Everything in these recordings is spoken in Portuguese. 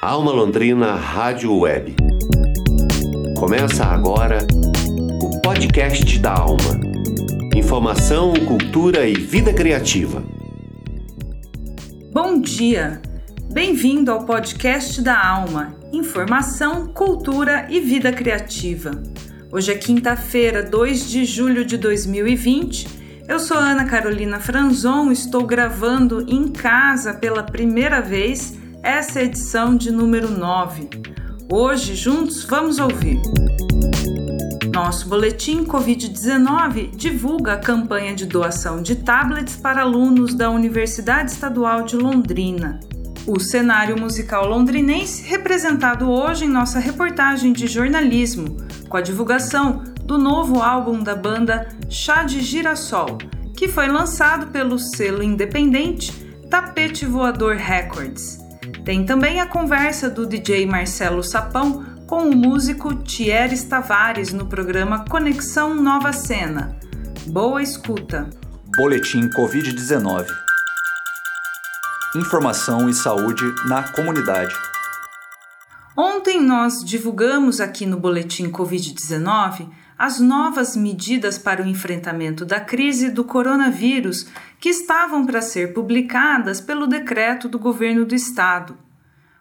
Alma Londrina Rádio Web. Começa agora o podcast da Alma. Informação, cultura e vida criativa. Bom dia! Bem-vindo ao podcast da Alma. Informação, cultura e vida criativa. Hoje é quinta-feira, 2 de julho de 2020. Eu sou Ana Carolina Franzon, estou gravando em casa pela primeira vez essa é a edição de número 9. Hoje, juntos, vamos ouvir. Nosso boletim Covid-19 divulga a campanha de doação de tablets para alunos da Universidade Estadual de Londrina. O cenário musical londrinense representado hoje em nossa reportagem de jornalismo, com a divulgação do novo álbum da banda Chá de Girassol, que foi lançado pelo selo independente Tapete Voador Records. Tem também a conversa do DJ Marcelo Sapão com o músico Thieres Tavares no programa Conexão Nova Cena. Boa escuta. Boletim Covid-19. Informação e saúde na comunidade. Ontem nós divulgamos aqui no Boletim Covid-19 as novas medidas para o enfrentamento da crise do coronavírus que estavam para ser publicadas pelo decreto do governo do estado.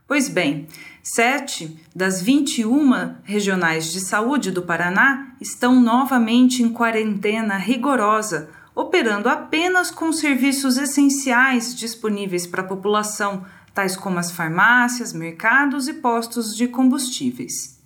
Pois bem, sete das 21 regionais de saúde do Paraná estão novamente em quarentena rigorosa, operando apenas com serviços essenciais disponíveis para a população, tais como as farmácias, mercados e postos de combustíveis.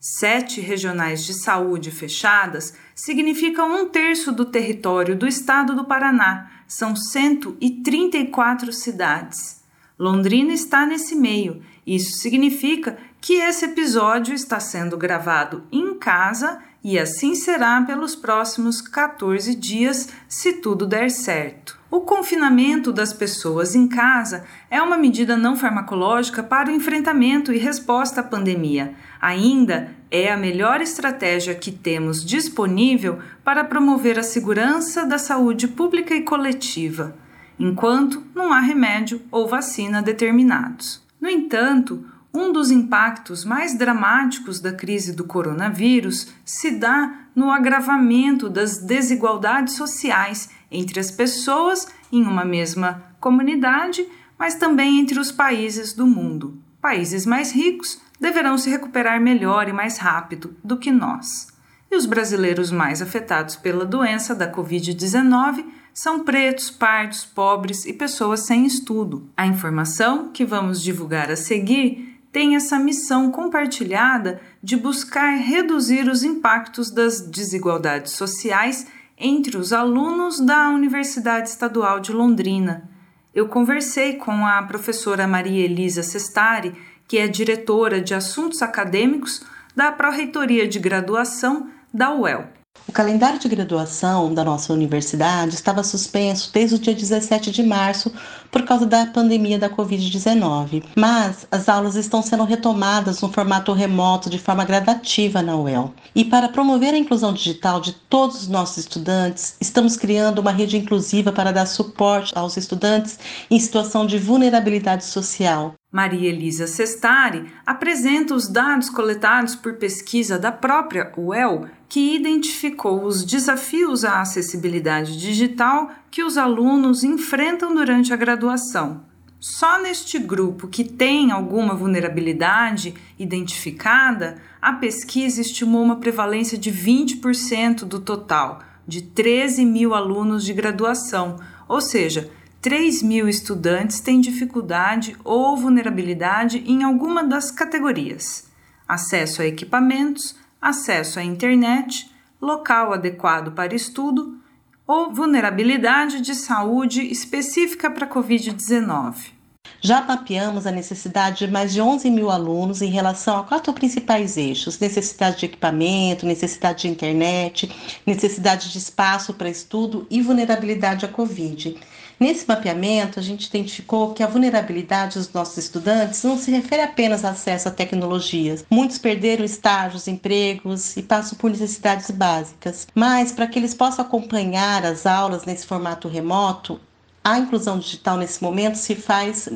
Sete regionais de saúde fechadas significa um terço do território do estado do Paraná, são 134 cidades. Londrina está nesse meio. Isso significa que esse episódio está sendo gravado em casa e assim será pelos próximos 14 dias, se tudo der certo. O confinamento das pessoas em casa é uma medida não farmacológica para o enfrentamento e resposta à pandemia. Ainda é a melhor estratégia que temos disponível para promover a segurança da saúde pública e coletiva, enquanto não há remédio ou vacina determinados. No entanto, um dos impactos mais dramáticos da crise do coronavírus se dá no agravamento das desigualdades sociais entre as pessoas em uma mesma comunidade, mas também entre os países do mundo. Países mais ricos deverão se recuperar melhor e mais rápido do que nós. E os brasileiros mais afetados pela doença da Covid-19 são pretos, pardos, pobres e pessoas sem estudo. A informação que vamos divulgar a seguir tem essa missão compartilhada de buscar reduzir os impactos das desigualdades sociais entre os alunos da Universidade Estadual de Londrina. Eu conversei com a professora Maria Elisa Sestari, que é diretora de assuntos acadêmicos da Pró-Reitoria de Graduação da UEL. O calendário de graduação da nossa universidade estava suspenso desde o dia 17 de março por causa da pandemia da Covid-19, mas as aulas estão sendo retomadas no formato remoto de forma gradativa na UEL. E para promover a inclusão digital de todos os nossos estudantes, estamos criando uma rede inclusiva para dar suporte aos estudantes em situação de vulnerabilidade social, Maria Elisa Sestari apresenta os dados coletados por pesquisa da própria UEL, que identificou os desafios à acessibilidade digital que os alunos enfrentam durante a graduação. Só neste grupo que tem alguma vulnerabilidade identificada, a pesquisa estimou uma prevalência de 20% do total, de 13 mil alunos de graduação, ou seja, 3 mil estudantes têm dificuldade ou vulnerabilidade em alguma das categorias: acesso a equipamentos, acesso à internet, local adequado para estudo ou vulnerabilidade de saúde específica para a Covid-19. Já mapeamos a necessidade de mais de 11 mil alunos em relação a quatro principais eixos: necessidade de equipamento, necessidade de internet, necessidade de espaço para estudo e vulnerabilidade à Covid. Nesse mapeamento, a gente identificou que a vulnerabilidade dos nossos estudantes não se refere apenas ao acesso a tecnologias. Muitos perderam estágios, empregos e passam por necessidades básicas. Mas, para que eles possam acompanhar as aulas nesse formato remoto, a inclusão digital nesse momento se faz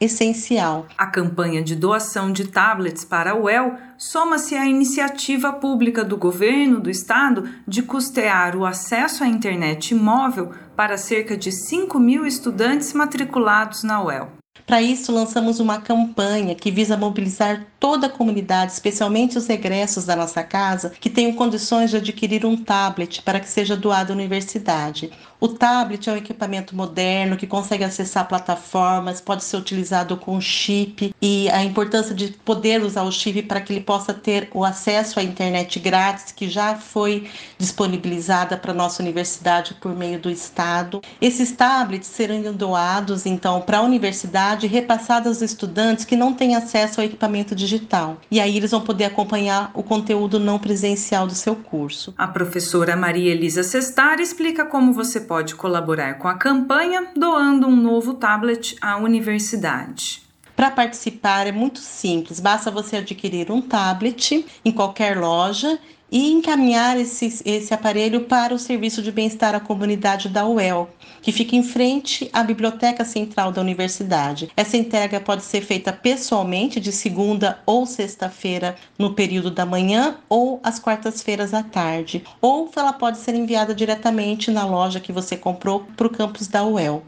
essencial. A campanha de doação de tablets para a UEL soma-se à iniciativa pública do governo do estado de custear o acesso à internet móvel para cerca de 5 mil estudantes matriculados na UEL. Para isso, lançamos uma campanha que visa mobilizar toda a comunidade, especialmente os egressos da nossa casa, que tenham condições de adquirir um tablet para que seja doado à universidade. O tablet é um equipamento moderno que consegue acessar plataformas, pode ser utilizado com chip e a importância de poder usar o chip para que ele possa ter o acesso à internet grátis que já foi disponibilizada para nossa universidade por meio do estado. Esses tablets serão doados então para a universidade repassados aos estudantes que não têm acesso ao equipamento digital. E aí eles vão poder acompanhar o conteúdo não presencial do seu curso. A professora Maria Elisa Sestar explica como você pode colaborar com a campanha doando um novo tablet à universidade. Para participar é muito simples, basta você adquirir um tablet em qualquer loja e encaminhar esse, esse aparelho para o Serviço de Bem-Estar à Comunidade da UEL, que fica em frente à Biblioteca Central da Universidade. Essa entrega pode ser feita pessoalmente de segunda ou sexta-feira no período da manhã ou às quartas-feiras à tarde, ou ela pode ser enviada diretamente na loja que você comprou para o campus da UEL.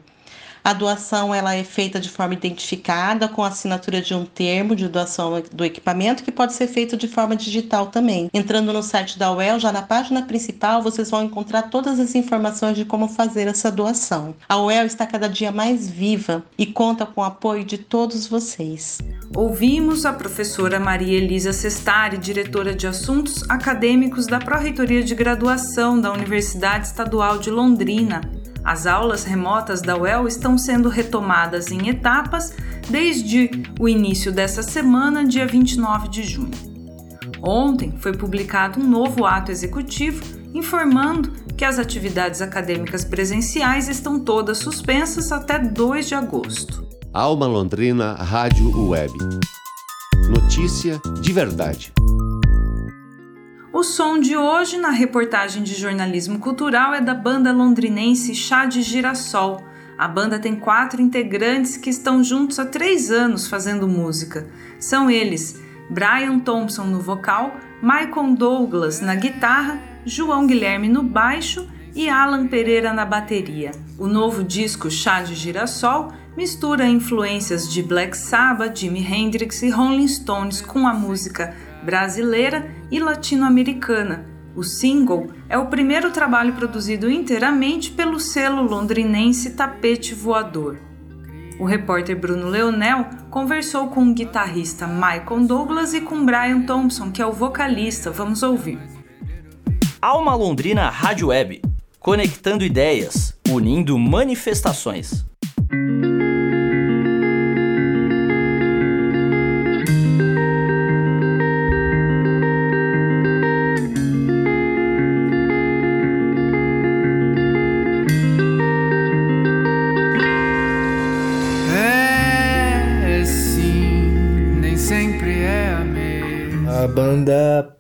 A doação ela é feita de forma identificada com a assinatura de um termo de doação do equipamento que pode ser feito de forma digital também. Entrando no site da UEL, já na página principal, vocês vão encontrar todas as informações de como fazer essa doação. A UEL está cada dia mais viva e conta com o apoio de todos vocês. Ouvimos a professora Maria Elisa Sestari, diretora de Assuntos Acadêmicos da Pró-Reitoria de Graduação da Universidade Estadual de Londrina. As aulas remotas da UEL estão sendo retomadas em etapas desde o início dessa semana, dia 29 de junho. Ontem foi publicado um novo ato executivo informando que as atividades acadêmicas presenciais estão todas suspensas até 2 de agosto. Alma Londrina Rádio Web. Notícia de verdade. O som de hoje na reportagem de jornalismo cultural é da banda londrinense Chá de Girassol. A banda tem quatro integrantes que estão juntos há três anos fazendo música. São eles Brian Thompson no vocal, Michael Douglas na guitarra, João Guilherme no baixo e Alan Pereira na bateria. O novo disco Chá de Girassol mistura influências de Black Sabbath, Jimi Hendrix e Rolling Stones com a música brasileira e latino-americana. O single é o primeiro trabalho produzido inteiramente pelo selo londrinense Tapete Voador. O repórter Bruno Leonel conversou com o guitarrista Michael Douglas e com Brian Thompson, que é o vocalista. Vamos ouvir. Alma Londrina Rádio Web, conectando ideias, unindo manifestações.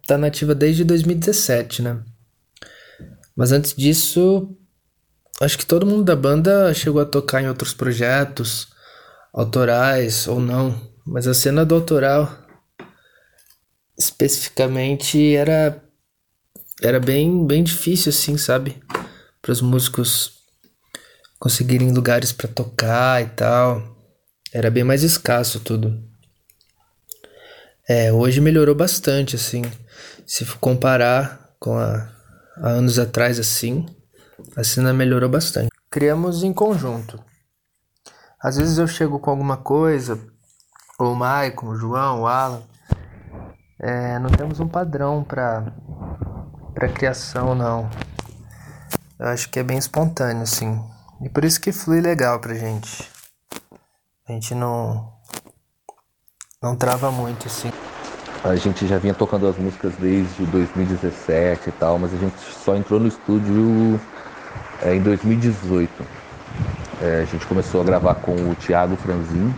Banda tá nativa desde 2017, né? Mas antes disso, acho que todo mundo da banda chegou a tocar em outros projetos, autorais ou não. Mas a cena do autoral, especificamente, era, era bem, bem difícil, assim, sabe? Para os músicos conseguirem lugares para tocar e tal. Era bem mais escasso tudo. É, hoje melhorou bastante, assim. Se comparar com a, há anos atrás, assim, a cena melhorou bastante. Criamos em conjunto. Às vezes eu chego com alguma coisa, ou o Maicon, o João, o Alan. É, não temos um padrão para para criação, não. Eu acho que é bem espontâneo, assim. E por isso que flui legal pra gente. A gente não não trava muito, assim. A gente já vinha tocando as músicas desde 2017 e tal, mas a gente só entrou no estúdio é, em 2018. É, a gente começou a gravar com o Thiago Franzin.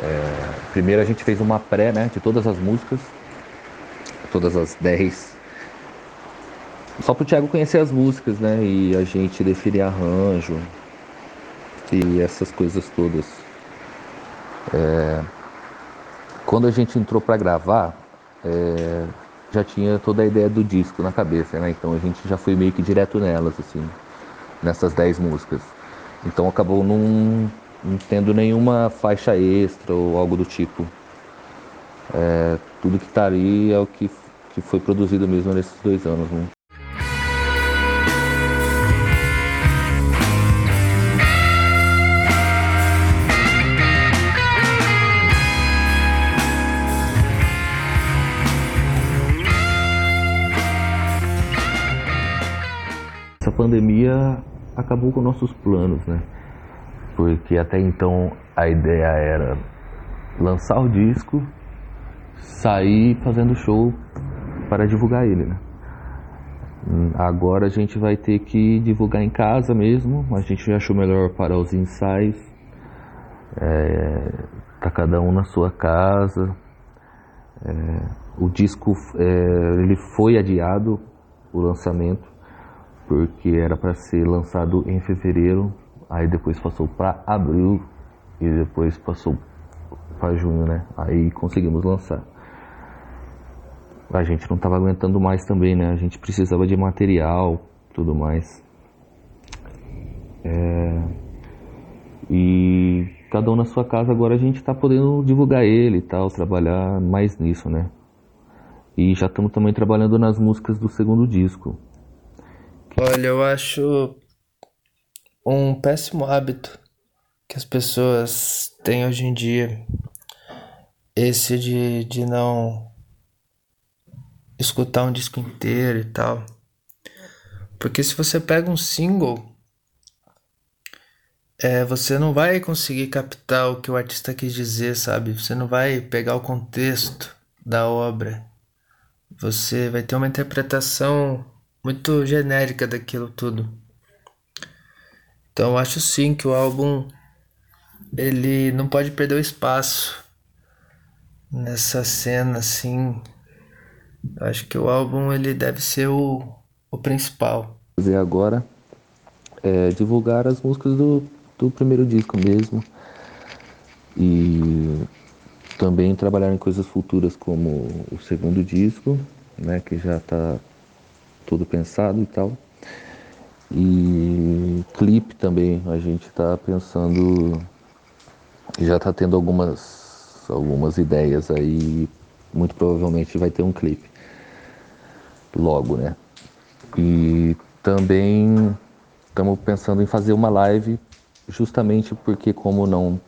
É, primeiro a gente fez uma pré né, de todas as músicas, todas as 10. Só para o Thiago conhecer as músicas, né? E a gente definir arranjo e essas coisas todas. É, quando a gente entrou para gravar, é, já tinha toda a ideia do disco na cabeça, né? Então a gente já foi meio que direto nelas, assim, nessas 10 músicas. Então acabou não, tendo nenhuma faixa extra ou algo do tipo. É, tudo que está ali é o que, que foi produzido mesmo nesses dois anos. Né? Pandemia acabou com nossos planos, né? Porque até então a ideia era lançar o disco, sair fazendo show para divulgar ele, né? Agora a gente vai ter que divulgar em casa mesmo, a gente achou melhor para os ensaios. É, tá cada um na sua casa. É, o disco é, ele foi adiado, o lançamento, porque era para ser lançado em fevereiro, aí depois passou para abril e depois passou para junho, né? Aí conseguimos lançar. A gente não estava aguentando mais também, né? A gente precisava de material, tudo mais. É... E cada um na sua casa agora a gente está podendo divulgar ele e tal, trabalhar mais nisso, né? E já estamos também trabalhando nas músicas do segundo disco. Olha, eu acho um péssimo hábito que as pessoas têm hoje em dia. Esse de, de não escutar um disco inteiro e tal. Porque se você pega um single, é, você não vai conseguir captar o que o artista quis dizer, sabe? Você não vai pegar o contexto da obra. Você vai ter uma interpretação muito genérica daquilo tudo. Então acho sim que o álbum ele não pode perder o espaço nessa cena assim. Acho que o álbum ele deve ser o, o principal. Fazer agora é divulgar as músicas do, do primeiro disco mesmo e também trabalhar em coisas futuras como o segundo disco, né, que já está tudo pensado e tal. E clipe também, a gente está pensando, já está tendo algumas, algumas ideias aí, muito provavelmente vai ter um clipe logo, né? E também estamos pensando em fazer uma live, justamente porque como não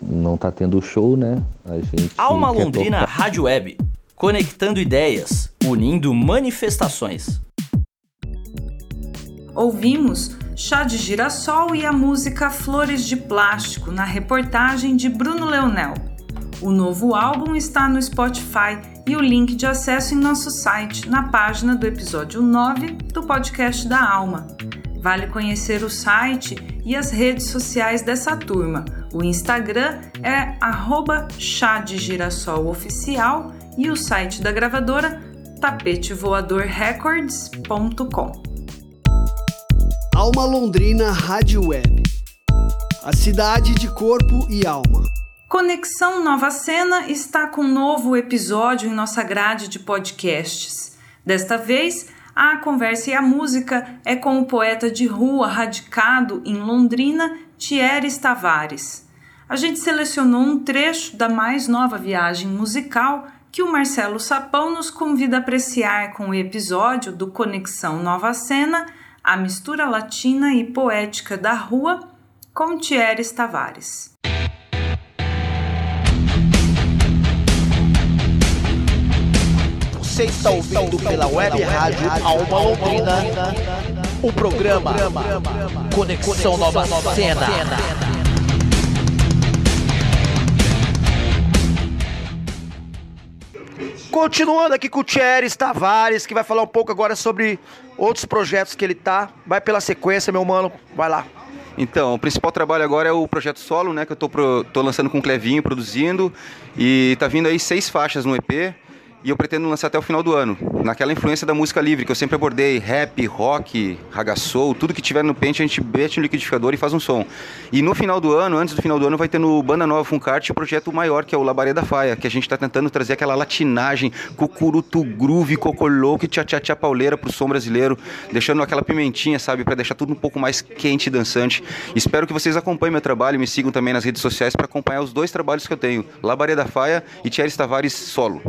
não está tendo show, né? A gente Alma Londrina tocar... Rádio Web, conectando ideias, unindo manifestações ouvimos Chá de Girassol e a música Flores de Plástico na reportagem de Bruno Leonel. O novo álbum está no Spotify e o link de acesso em nosso site, na página do episódio 9 do podcast da Alma. Vale conhecer o site e as redes sociais dessa turma. O Instagram é chá de girassol oficial e o site da gravadora tapetevoadorrecords.com. Alma Londrina Rádio Web. A cidade de corpo e alma. Conexão Nova Cena está com um novo episódio em nossa grade de podcasts. Desta vez, a conversa e a música é com o poeta de rua radicado em Londrina, Thierry Tavares. A gente selecionou um trecho da mais nova viagem musical que o Marcelo Sapão nos convida a apreciar com o episódio do Conexão Nova Cena a mistura latina e poética da rua com Thierry Tavares. Você está ouvindo pela web rádio Alma Londrina o programa Conexão Nova Cena. Continuando aqui com o Thierry Tavares, que vai falar um pouco agora sobre outros projetos que ele tá. Vai pela sequência, meu mano, vai lá. Então, o principal trabalho agora é o projeto solo, né, que eu tô, pro, tô lançando com o Clevinho, produzindo, e tá vindo aí seis faixas no EP. E eu pretendo lançar até o final do ano. Naquela influência da música livre, que eu sempre abordei, rap, rock, ragaçou, tudo que tiver no pente a gente mete no liquidificador e faz um som. E no final do ano, antes do final do ano, vai ter no Banda Nova Funkart o projeto maior, que é o Labaré da Faia, que a gente está tentando trazer aquela latinagem, cucuruto groove, cocolou, que tchá tchá tchá pauleira pro som brasileiro, deixando aquela pimentinha, sabe, para deixar tudo um pouco mais quente e dançante. Espero que vocês acompanhem meu trabalho e me sigam também nas redes sociais para acompanhar os dois trabalhos que eu tenho, Labaré da Faia e Thierry Tavares solo.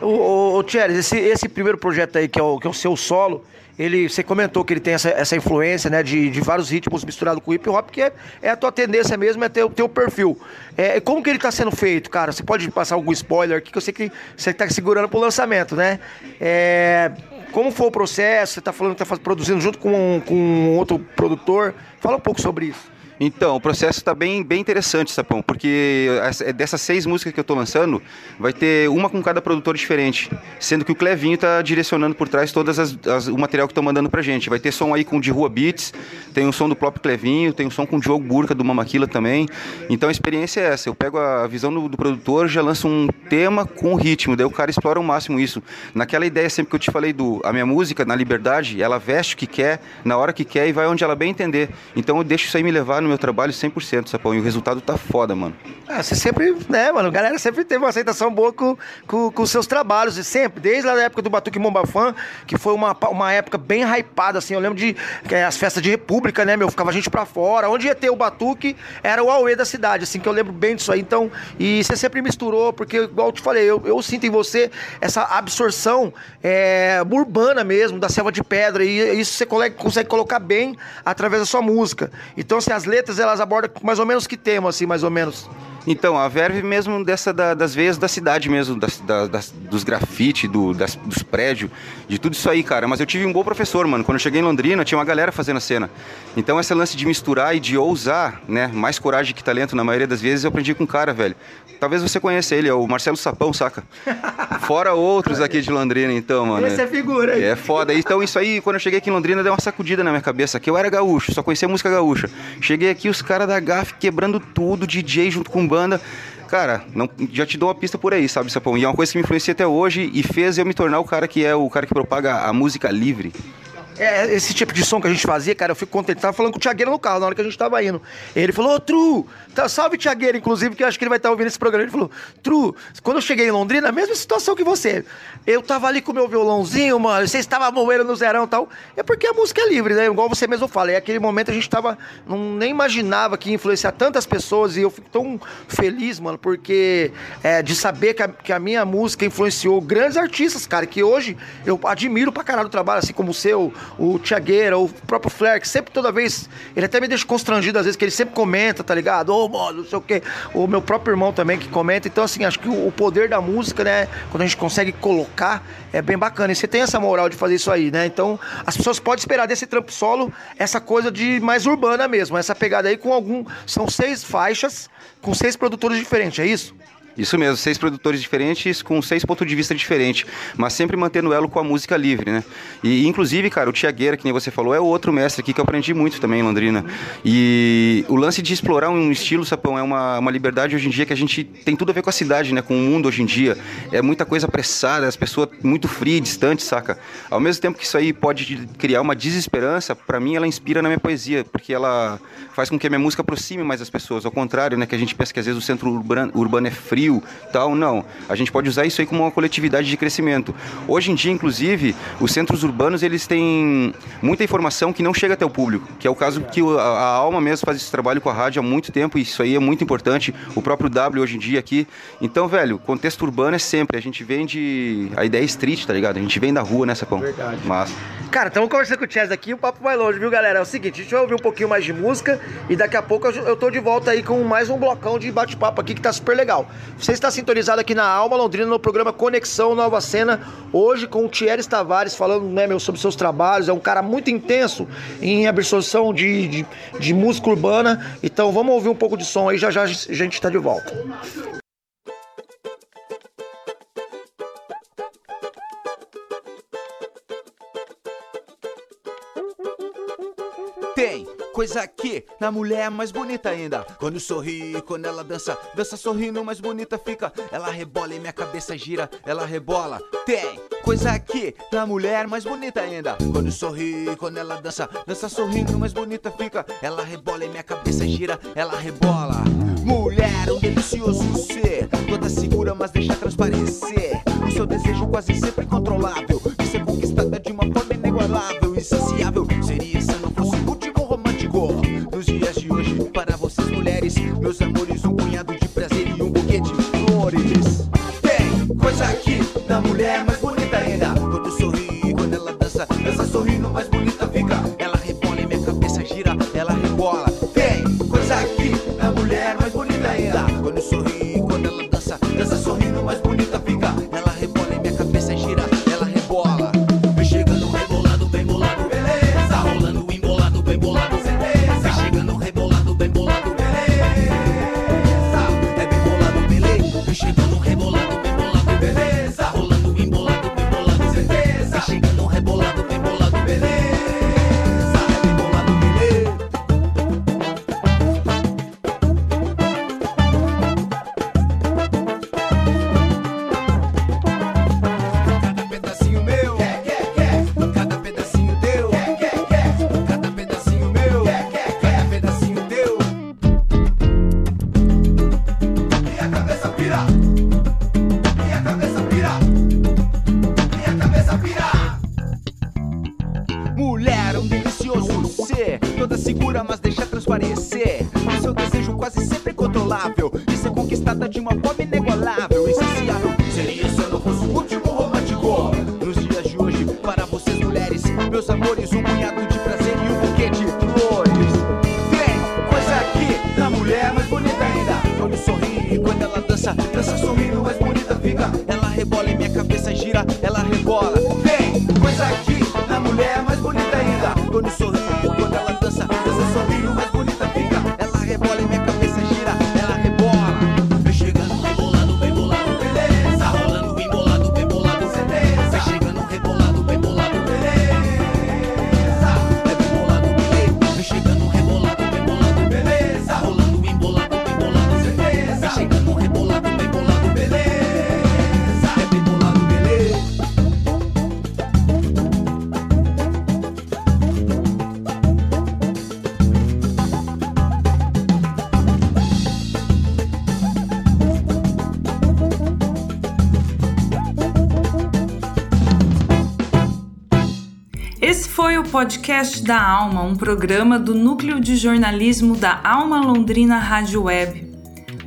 Ô, Thierry, esse, esse primeiro projeto aí, que é o, que é o seu solo, ele, você comentou que ele tem essa, essa influência né, de, de vários ritmos misturados com hip hop, que é, é a tua tendência mesmo, é ter o teu perfil. É, como que ele está sendo feito, cara? Você pode passar algum spoiler aqui, que eu sei que você está segurando pro lançamento, né? É, como foi o processo? Você está falando que está produzindo junto com, com outro produtor. Fala um pouco sobre isso. Então, o processo está bem, bem interessante, Sapão, porque dessas seis músicas que eu estou lançando, vai ter uma com cada produtor diferente, sendo que o Clevinho está direcionando por trás todas as, as, o material que estão mandando pra gente. Vai ter som aí com o de Rua Beats, tem um som do próprio Clevinho, tem um som com o Diogo Burca do Mamaquila também. Então a experiência é essa, eu pego a visão do, do produtor, já lanço um tema com ritmo, daí o cara explora ao máximo isso. Naquela ideia sempre que eu te falei do a minha música, na liberdade, ela veste o que quer, na hora que quer e vai onde ela bem entender. Então eu deixo isso aí me levar no meu trabalho 100%, Sapão, e o resultado tá foda, mano. Ah, você sempre, né, mano, a galera sempre teve uma aceitação boa com, com, com seus trabalhos, e sempre, desde a época do Batuque Mombafã, que foi uma, uma época bem hypada, assim, eu lembro de é, as festas de república, né, meu, ficava gente pra fora, onde ia ter o Batuque, era o Aue da cidade, assim, que eu lembro bem disso aí, então, e você sempre misturou, porque, igual eu te falei, eu, eu sinto em você essa absorção é, urbana mesmo, da selva de pedra, e isso você consegue colocar bem através da sua música. Então, assim, as letras, elas abordam mais ou menos que tema, assim, mais ou menos? Então, a verve mesmo dessa da, das veias da cidade mesmo, das, das, dos grafite, do, das, dos prédios, de tudo isso aí, cara. Mas eu tive um bom professor, mano. Quando eu cheguei em Londrina, tinha uma galera fazendo a cena. Então, esse lance de misturar e de ousar, né? Mais coragem que talento, na maioria das vezes, eu aprendi com um cara, velho. Talvez você conheça ele, é o Marcelo Sapão, saca? Fora outros aqui de Londrina, então, mano. Esse é figura aí. É foda. Então, isso aí, quando eu cheguei aqui em Londrina, deu uma sacudida na minha cabeça, que eu era gaúcho, só conhecia música gaúcha. Cheguei aqui, os caras da GAF quebrando tudo, DJ junto com banda cara, não, já te dou uma pista por aí, sabe, Sapão? E é uma coisa que me influencia até hoje e fez eu me tornar o cara que é o cara que propaga a música livre. É, esse tipo de som que a gente fazia, cara, eu fico contente. Tava falando com o Tiagueira no carro na hora que a gente tava indo. Ele falou, ô, Tru, tá, salve Tiagueira, inclusive, que eu acho que ele vai estar tá ouvindo esse programa. Ele falou, Tru, quando eu cheguei em Londrina, a mesma situação que você. Eu tava ali com o meu violãozinho, mano, você estava moendo no zerão e tal. É porque a música é livre, né? Igual você mesmo fala. É aquele momento a gente tava. Não, nem imaginava que ia influenciar tantas pessoas. E eu fico tão feliz, mano, porque é, de saber que a, que a minha música influenciou grandes artistas, cara, que hoje eu admiro pra caralho o trabalho, assim como o seu, o Tiagueira, o próprio Flair, que sempre, toda vez, ele até me deixa constrangido às vezes, que ele sempre comenta, tá ligado? Ô, oh, mano, não sei o quê. O meu próprio irmão também que comenta. Então, assim, acho que o poder da música, né, quando a gente consegue colocar, é bem bacana. E você tem essa moral de fazer isso aí, né? Então, as pessoas podem esperar desse trampo solo essa coisa de mais urbana mesmo, essa pegada aí com algum. São seis faixas com seis produtores diferentes, é isso? Isso mesmo, seis produtores diferentes com seis pontos de vista diferentes, mas sempre mantendo elo com a música livre, né? E inclusive, cara, o Tiagueira, que nem você falou, é outro mestre aqui que eu aprendi muito também em Londrina. E o lance de explorar um estilo, Sapão, é uma, uma liberdade hoje em dia que a gente tem tudo a ver com a cidade, né? Com o mundo hoje em dia. É muita coisa apressada, as pessoas muito frias, distantes, saca? Ao mesmo tempo que isso aí pode criar uma desesperança, para mim ela inspira na minha poesia, porque ela faz com que a minha música aproxime mais as pessoas. Ao contrário, né? Que a gente pensa que às vezes o centro urbano, urbano é frio frio, tal, não. A gente pode usar isso aí como uma coletividade de crescimento. Hoje em dia, inclusive, os centros urbanos, eles têm muita informação que não chega até o público, que é o caso que a, a Alma mesmo faz esse trabalho com a rádio há muito tempo, e isso aí é muito importante, o próprio W hoje em dia aqui. Então, velho, contexto urbano é sempre, a gente vem a ideia é street, tá ligado? A gente vem da rua nessa pão. Verdade. Massa. Cara, estamos conversando com o Chess aqui, o papo vai longe, viu, galera? É o seguinte, deixa eu ouvir um pouquinho mais de música e daqui a pouco eu tô de volta aí com mais um blocão de bate-papo aqui que tá super legal. Você está sintonizado aqui na Alma Londrina no programa Conexão Nova Cena, hoje com o Thierry Tavares falando, né, meu, sobre seus trabalhos. É um cara muito intenso em absorção de, de, de música urbana. Então vamos ouvir um pouco de som aí, já já a gente está de volta. Coisa que na mulher é mais bonita ainda. Quando sorri, quando ela dança, dança sorrindo, mais bonita fica. Ela rebola e minha cabeça gira, ela rebola. Tem coisa que na mulher é mais bonita ainda. Quando sorri, quando ela dança, dança sorrindo, mais bonita fica. Ela rebola e minha cabeça gira, ela rebola. Mulher, um delicioso ser, toda segura, mas deixa transparecer. O seu desejo quase sempre controlável, de ser conquistada de uma forma inigualável, insaciável. Transparecer. Seu desejo quase sempre controlável, podcast da Alma, um programa do Núcleo de Jornalismo da Alma Londrina Rádio Web.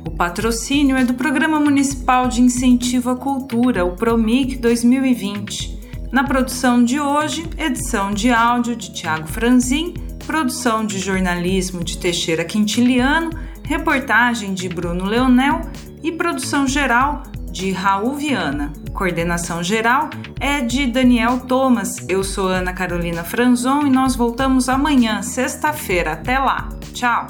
O patrocínio é do Programa Municipal de Incentivo à Cultura, o PROMIC 2020. Na produção de hoje, edição de áudio de Tiago Franzin, produção de jornalismo de Teixeira Quintiliano, reportagem de Bruno Leonel e produção geral de Raul Viana. Coordenação geral é de Daniel Thomas. Eu sou Ana Carolina Franzon e nós voltamos amanhã, sexta-feira. Até lá. Tchau.